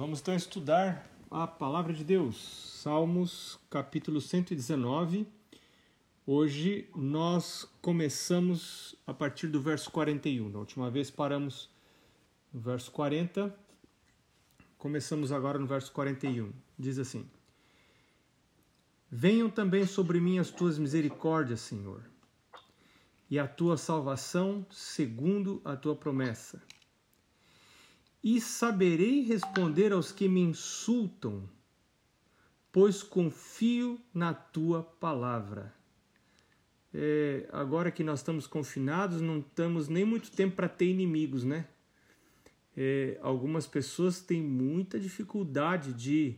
Vamos então estudar a palavra de Deus, Salmos capítulo 119. Hoje nós começamos a partir do verso 41. Da última vez paramos no verso 40, começamos agora no verso 41. Diz assim: Venham também sobre mim as tuas misericórdias, Senhor, e a tua salvação segundo a tua promessa e saberei responder aos que me insultam, pois confio na tua palavra. É, agora que nós estamos confinados, não estamos nem muito tempo para ter inimigos, né? É, algumas pessoas têm muita dificuldade de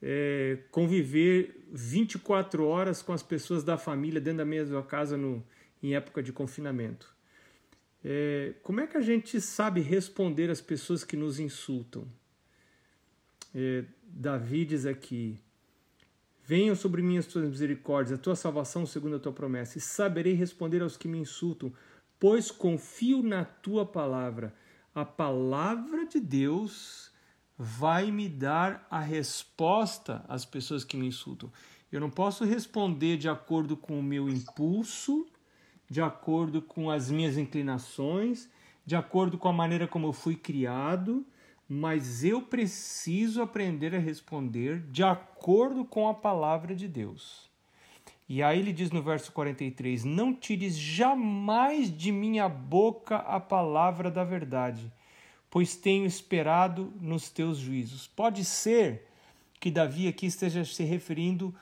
é, conviver 24 horas com as pessoas da família dentro da mesma casa no, em época de confinamento. É, como é que a gente sabe responder às pessoas que nos insultam? É, Davi diz aqui: Venham sobre mim as tuas misericórdias, a tua salvação segundo a tua promessa, e saberei responder aos que me insultam, pois confio na tua palavra. A palavra de Deus vai me dar a resposta às pessoas que me insultam. Eu não posso responder de acordo com o meu impulso, de acordo com as minhas inclinações, de acordo com a maneira como eu fui criado, mas eu preciso aprender a responder de acordo com a palavra de Deus. E aí ele diz no verso 43: Não tires jamais de minha boca a palavra da verdade, pois tenho esperado nos teus juízos. Pode ser que Davi aqui esteja se referindo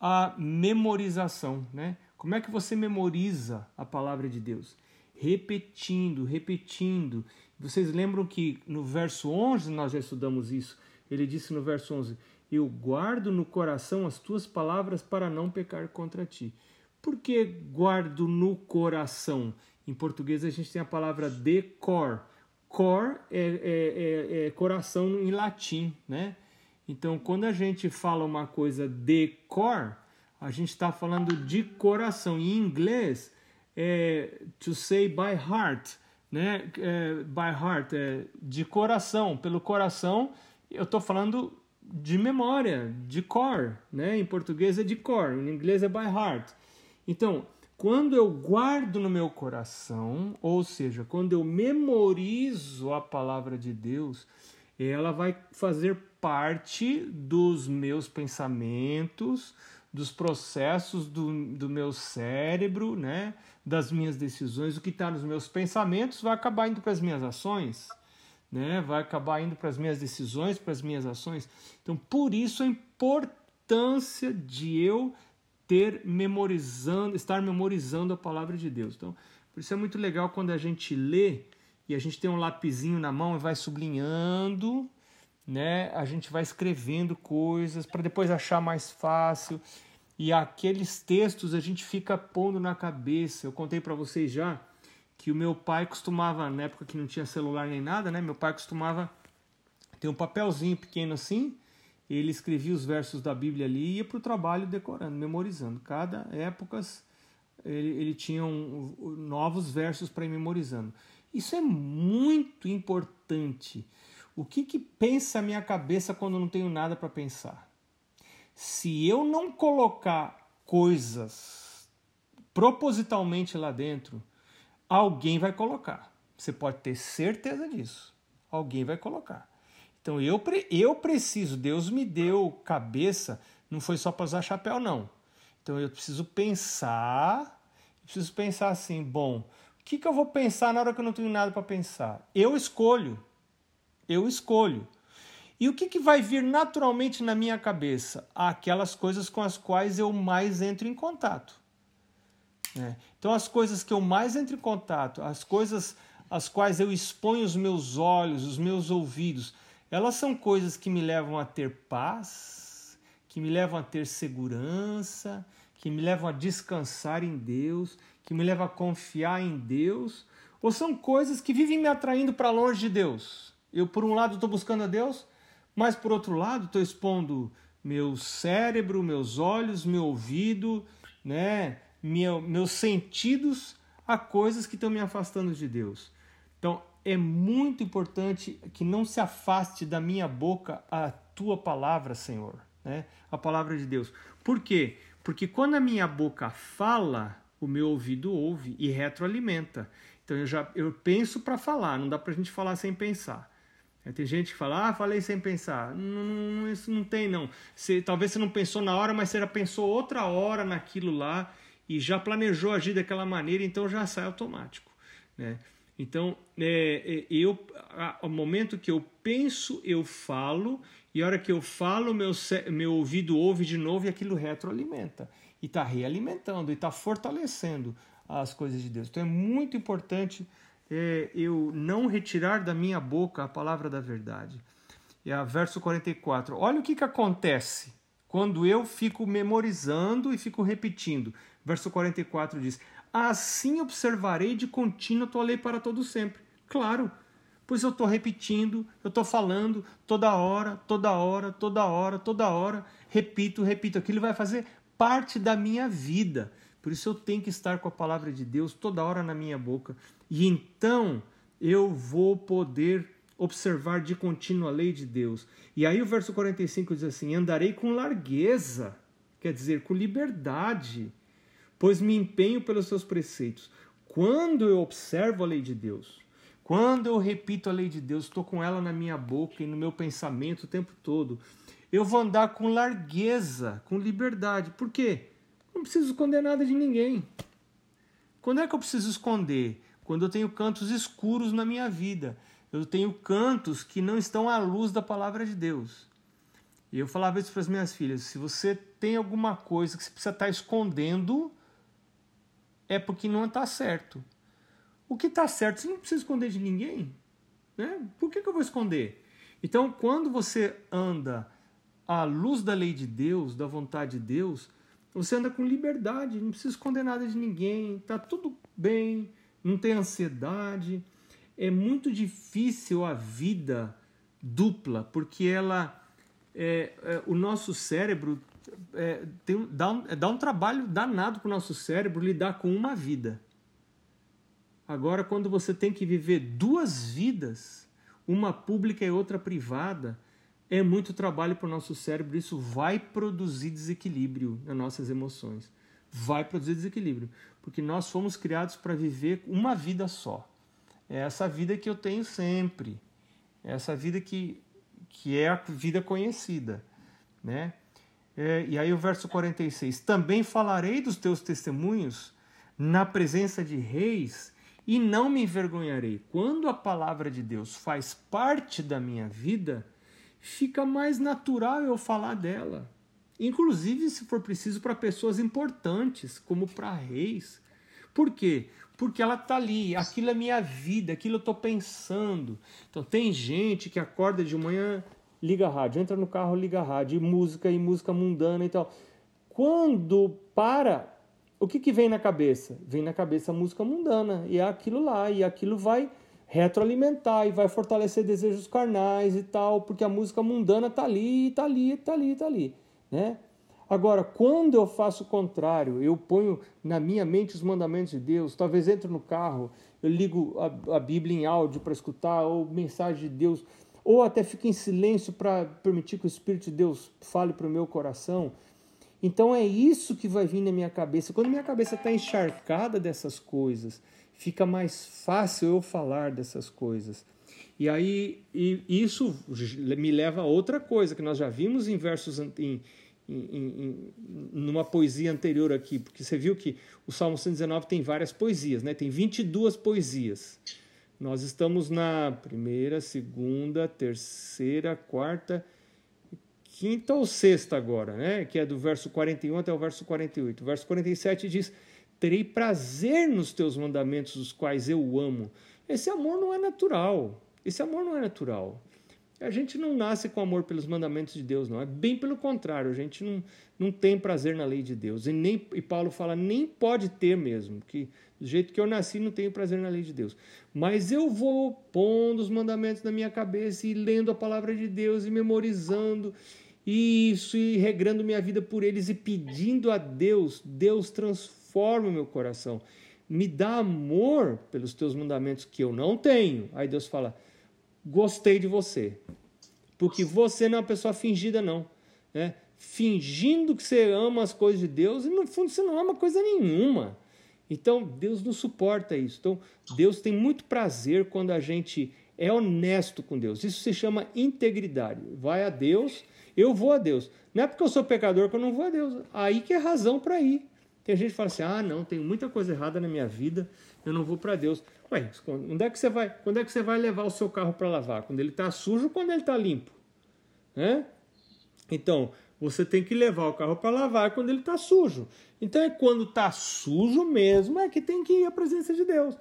à memorização, né? Como é que você memoriza a palavra de Deus? Repetindo, repetindo. Vocês lembram que no verso 11 nós já estudamos isso? Ele disse no verso 11: Eu guardo no coração as tuas palavras para não pecar contra ti. Por que guardo no coração? Em português a gente tem a palavra decor. Cor é, é, é, é coração em latim, né? Então, quando a gente fala uma coisa decor, a gente está falando de coração. Em inglês, é to say by heart, né? É, by heart, é de coração, pelo coração. Eu estou falando de memória, de core, né? Em português é de core, em inglês é by heart. Então, quando eu guardo no meu coração, ou seja, quando eu memorizo a palavra de Deus, ela vai fazer parte dos meus pensamentos, dos processos do, do meu cérebro, né? das minhas decisões, o que está nos meus pensamentos vai acabar indo para as minhas ações, né? vai acabar indo para as minhas decisões, para as minhas ações. Então, por isso a importância de eu ter memorizando, estar memorizando a palavra de Deus. Então, por isso é muito legal quando a gente lê e a gente tem um lapisinho na mão e vai sublinhando, né? A gente vai escrevendo coisas para depois achar mais fácil. E aqueles textos a gente fica pondo na cabeça. Eu contei para vocês já que o meu pai costumava, na época que não tinha celular nem nada, né? Meu pai costumava ter um papelzinho pequeno assim, ele escrevia os versos da Bíblia ali e ia para o trabalho decorando, memorizando. Cada época ele, ele tinha um, novos versos para ir memorizando. Isso é muito importante. O que, que pensa a minha cabeça quando não tenho nada para pensar? Se eu não colocar coisas propositalmente lá dentro, alguém vai colocar. Você pode ter certeza disso. Alguém vai colocar. Então eu, eu preciso, Deus me deu cabeça, não foi só para usar chapéu, não. Então eu preciso pensar, preciso pensar assim, bom, o que, que eu vou pensar na hora que eu não tenho nada para pensar? Eu escolho. Eu escolho. E o que, que vai vir naturalmente na minha cabeça? Aquelas coisas com as quais eu mais entro em contato. É. Então, as coisas que eu mais entro em contato, as coisas às quais eu exponho os meus olhos, os meus ouvidos, elas são coisas que me levam a ter paz, que me levam a ter segurança, que me levam a descansar em Deus, que me levam a confiar em Deus, ou são coisas que vivem me atraindo para longe de Deus? Eu, por um lado, estou buscando a Deus, mas por outro lado, estou expondo meu cérebro, meus olhos, meu ouvido, né, meu, meus sentidos a coisas que estão me afastando de Deus. Então, é muito importante que não se afaste da minha boca a tua palavra, Senhor, né? A palavra de Deus. Por quê? Porque quando a minha boca fala, o meu ouvido ouve e retroalimenta. Então eu já eu penso para falar, não dá para a gente falar sem pensar. Tem gente que fala, ah, falei sem pensar. Não, isso não tem, não. Você, talvez você não pensou na hora, mas você já pensou outra hora naquilo lá e já planejou agir daquela maneira, então já sai automático. Né? Então, é, é eu, ao momento que eu penso, eu falo, e a hora que eu falo, meu, meu ouvido ouve de novo e aquilo retroalimenta. E está realimentando, e está fortalecendo as coisas de Deus. Então é muito importante é, eu não retirar da minha boca a palavra da verdade. E a verso 44. Olha o que, que acontece quando eu fico memorizando e fico repetindo. Verso 44 diz: Assim observarei de contínuo a tua lei para todo sempre. Claro, pois eu estou repetindo, eu estou falando toda hora, toda hora, toda hora, toda hora, repito, repito. Aquilo vai fazer parte da minha vida. Por isso eu tenho que estar com a palavra de Deus toda hora na minha boca. E então eu vou poder observar de contínuo a lei de Deus. E aí o verso 45 diz assim: Andarei com largueza, quer dizer, com liberdade, pois me empenho pelos seus preceitos. Quando eu observo a lei de Deus, quando eu repito a lei de Deus, estou com ela na minha boca e no meu pensamento o tempo todo, eu vou andar com largueza, com liberdade. Por quê? Preciso esconder nada de ninguém. Quando é que eu preciso esconder? Quando eu tenho cantos escuros na minha vida. Eu tenho cantos que não estão à luz da palavra de Deus. E eu falava isso para as minhas filhas: se você tem alguma coisa que você precisa estar escondendo, é porque não está certo. O que está certo, você não precisa esconder de ninguém. Né? Por que, que eu vou esconder? Então, quando você anda à luz da lei de Deus, da vontade de Deus, você anda com liberdade, não precisa esconder nada de ninguém, tá tudo bem, não tem ansiedade. É muito difícil a vida dupla, porque ela é, é, o nosso cérebro é, tem, dá, um, dá um trabalho danado para o nosso cérebro lidar com uma vida. Agora, quando você tem que viver duas vidas, uma pública e outra privada, é muito trabalho para o nosso cérebro, isso vai produzir desequilíbrio nas nossas emoções. Vai produzir desequilíbrio, porque nós fomos criados para viver uma vida só. É essa vida que eu tenho sempre. É essa vida que, que é a vida conhecida. Né? É, e aí o verso 46: Também falarei dos teus testemunhos na presença de reis e não me envergonharei. Quando a palavra de Deus faz parte da minha vida, fica mais natural eu falar dela. Inclusive, se for preciso, para pessoas importantes, como para reis. Por quê? Porque ela está ali, aquilo é minha vida, aquilo eu estou pensando. Então, tem gente que acorda de manhã, liga a rádio, entra no carro, liga a rádio, e música, e música mundana e tal. Quando para, o que, que vem na cabeça? Vem na cabeça música mundana, e é aquilo lá, e aquilo vai retroalimentar e vai fortalecer desejos carnais e tal, porque a música mundana tá ali, tá ali, tá ali, tá ali, né? Agora, quando eu faço o contrário, eu ponho na minha mente os mandamentos de Deus, talvez entre no carro, eu ligo a, a Bíblia em áudio para escutar, ou mensagem de Deus, ou até fico em silêncio para permitir que o Espírito de Deus fale para o meu coração. Então é isso que vai vir na minha cabeça. Quando minha cabeça está encharcada dessas coisas, fica mais fácil eu falar dessas coisas. E aí e isso me leva a outra coisa que nós já vimos em versos em, em, em, numa poesia anterior aqui, porque você viu que o Salmo 119 tem várias poesias, né? Tem 22 poesias. Nós estamos na primeira, segunda, terceira, quarta, quinta ou sexta agora, né? Que é do verso 41 até o verso 48. O verso 47 diz: terei prazer nos teus mandamentos, os quais eu amo. Esse amor não é natural. Esse amor não é natural. A gente não nasce com amor pelos mandamentos de Deus, não. É bem pelo contrário. A gente não, não tem prazer na lei de Deus. E, nem, e Paulo fala, nem pode ter mesmo. Que do jeito que eu nasci, não tenho prazer na lei de Deus. Mas eu vou pondo os mandamentos na minha cabeça e lendo a palavra de Deus e memorizando isso e regrando minha vida por eles e pedindo a Deus. Deus transforma transforma o meu coração. me dá amor pelos teus mandamentos que eu não tenho. Aí Deus fala: gostei de você. Porque você não é uma pessoa fingida, não. Né? Fingindo que você ama as coisas de Deus e no fundo você não ama coisa nenhuma. Então Deus não suporta isso. Então Deus tem muito prazer quando a gente é honesto com Deus. Isso se chama integridade. Vai a Deus, eu vou a Deus. Não é porque eu sou pecador que eu não vou a Deus. Aí que é razão para ir. Tem gente que fala assim: ah, não, tem muita coisa errada na minha vida, eu não vou para Deus. Ué, quando é que você vai, quando é que você vai levar o seu carro para lavar? Quando ele está sujo ou quando ele está limpo? Né? Então, você tem que levar o carro para lavar quando ele está sujo. Então, é quando está sujo mesmo é que tem que ir à presença de Deus.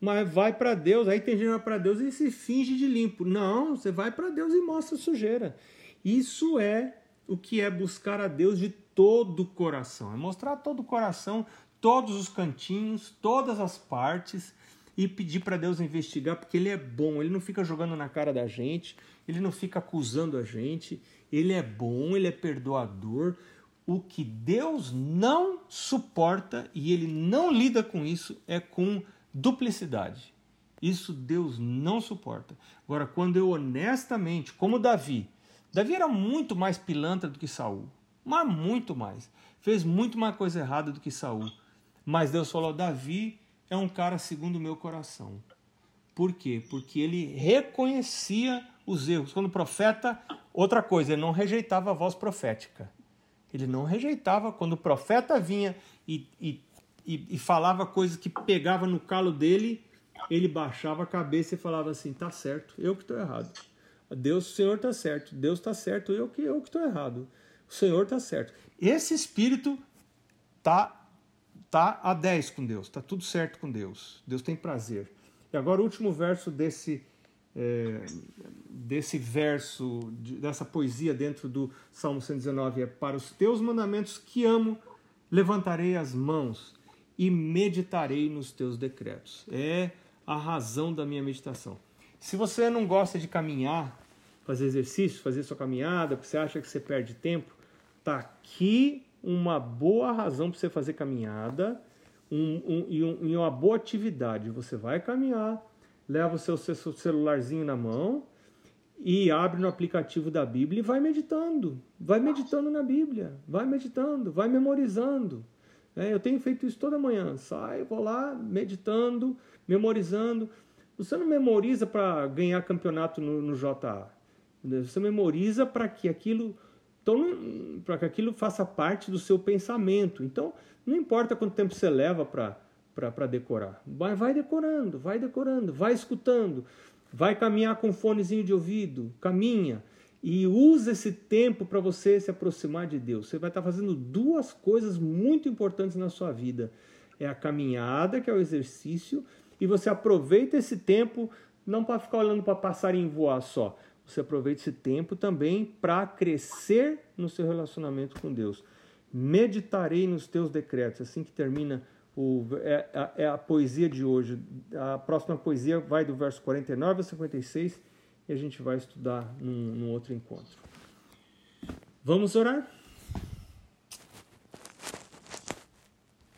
Mas vai para Deus, aí tem gente que vai para Deus e se finge de limpo. Não, você vai para Deus e mostra sujeira. Isso é o que é buscar a Deus de todo o coração. É mostrar todo o coração, todos os cantinhos, todas as partes e pedir para Deus investigar, porque Ele é bom, Ele não fica jogando na cara da gente, Ele não fica acusando a gente, Ele é bom, Ele é perdoador. O que Deus não suporta e Ele não lida com isso é com duplicidade. Isso Deus não suporta. Agora, quando eu honestamente, como Davi, Davi era muito mais pilantra do que Saul mas muito mais. Fez muito mais coisa errada do que Saul. Mas Deus falou: Davi é um cara segundo o meu coração. Por quê? Porque ele reconhecia os erros. Quando o profeta, outra coisa, ele não rejeitava a voz profética. Ele não rejeitava. Quando o profeta vinha e, e, e, e falava coisas que pegava no calo dele, ele baixava a cabeça e falava assim: tá certo, eu que estou errado. Deus, o Senhor está certo. Deus está certo, eu que eu que estou errado o Senhor está certo. Esse espírito tá tá a 10 com Deus, tá tudo certo com Deus. Deus tem prazer. E agora o último verso desse é, desse verso, dessa poesia dentro do Salmo 119 é: Para os teus mandamentos que amo, levantarei as mãos e meditarei nos teus decretos. É a razão da minha meditação. Se você não gosta de caminhar, fazer exercício, fazer sua caminhada, porque você acha que você perde tempo, tá aqui uma boa razão para você fazer caminhada um, um, e, um, e, uma boa atividade. Você vai caminhar, leva o seu, seu celularzinho na mão e abre no aplicativo da Bíblia e vai meditando. Vai meditando na Bíblia, vai meditando, vai memorizando. É, eu tenho feito isso toda manhã. Saio, vou lá meditando, memorizando. Você não memoriza para ganhar campeonato no, no JA. Você memoriza para que aquilo então, para que aquilo faça parte do seu pensamento. Então, não importa quanto tempo você leva para decorar. Vai, vai decorando, vai decorando, vai escutando, vai caminhar com fonezinho de ouvido, caminha. E usa esse tempo para você se aproximar de Deus. Você vai estar fazendo duas coisas muito importantes na sua vida. É a caminhada, que é o exercício, e você aproveita esse tempo não para ficar olhando para passarinho voar só, você aproveita esse tempo também para crescer no seu relacionamento com Deus. Meditarei nos teus decretos, assim que termina o, é, é, é, a poesia de hoje. A próxima poesia vai do verso 49 a 56 e a gente vai estudar num, num outro encontro. Vamos orar?